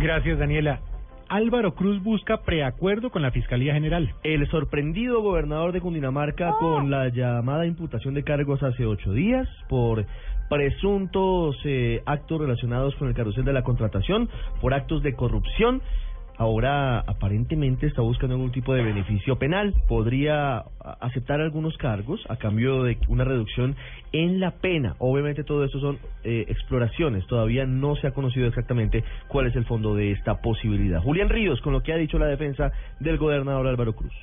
Gracias, Daniela. Álvaro Cruz busca preacuerdo con la Fiscalía General. El sorprendido gobernador de Cundinamarca con la llamada imputación de cargos hace ocho días por presuntos eh, actos relacionados con el carrusel de la contratación, por actos de corrupción ahora aparentemente está buscando algún tipo de beneficio penal. Podría aceptar algunos cargos a cambio de una reducción en la pena. Obviamente todo esto son eh, exploraciones. Todavía no se ha conocido exactamente cuál es el fondo de esta posibilidad. Julián Ríos, con lo que ha dicho la defensa del gobernador Álvaro Cruz.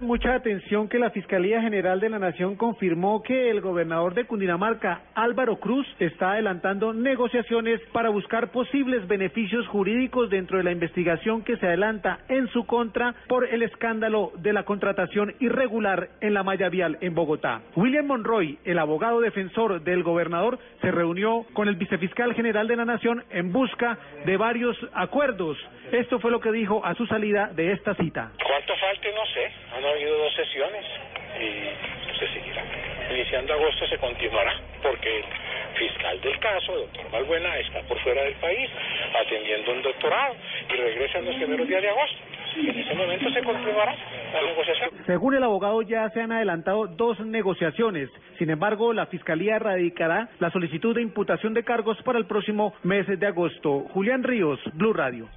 Mucha atención que la Fiscalía General de la Nación confirmó que el gobernador de Cundinamarca, Álvaro Cruz, está adelantando negociaciones para buscar posibles beneficios jurídicos dentro de la investigación que se adelanta en su contra por el escándalo de la contratación irregular en la malla vial en Bogotá. William Monroy, el abogado defensor del gobernador, se reunió con el vicefiscal general de la Nación en busca de varios acuerdos. Esto fue lo que dijo a su salida de esta cita. Han habido dos sesiones y se seguirá. Iniciando agosto se continuará porque el fiscal del caso, doctor Valbuena, está por fuera del país atendiendo un doctorado y regresa en los primeros días de agosto. En ese momento se continuará la negociación. Según el abogado, ya se han adelantado dos negociaciones. Sin embargo, la Fiscalía erradicará la solicitud de imputación de cargos para el próximo mes de agosto. Julián Ríos, Blue Radio.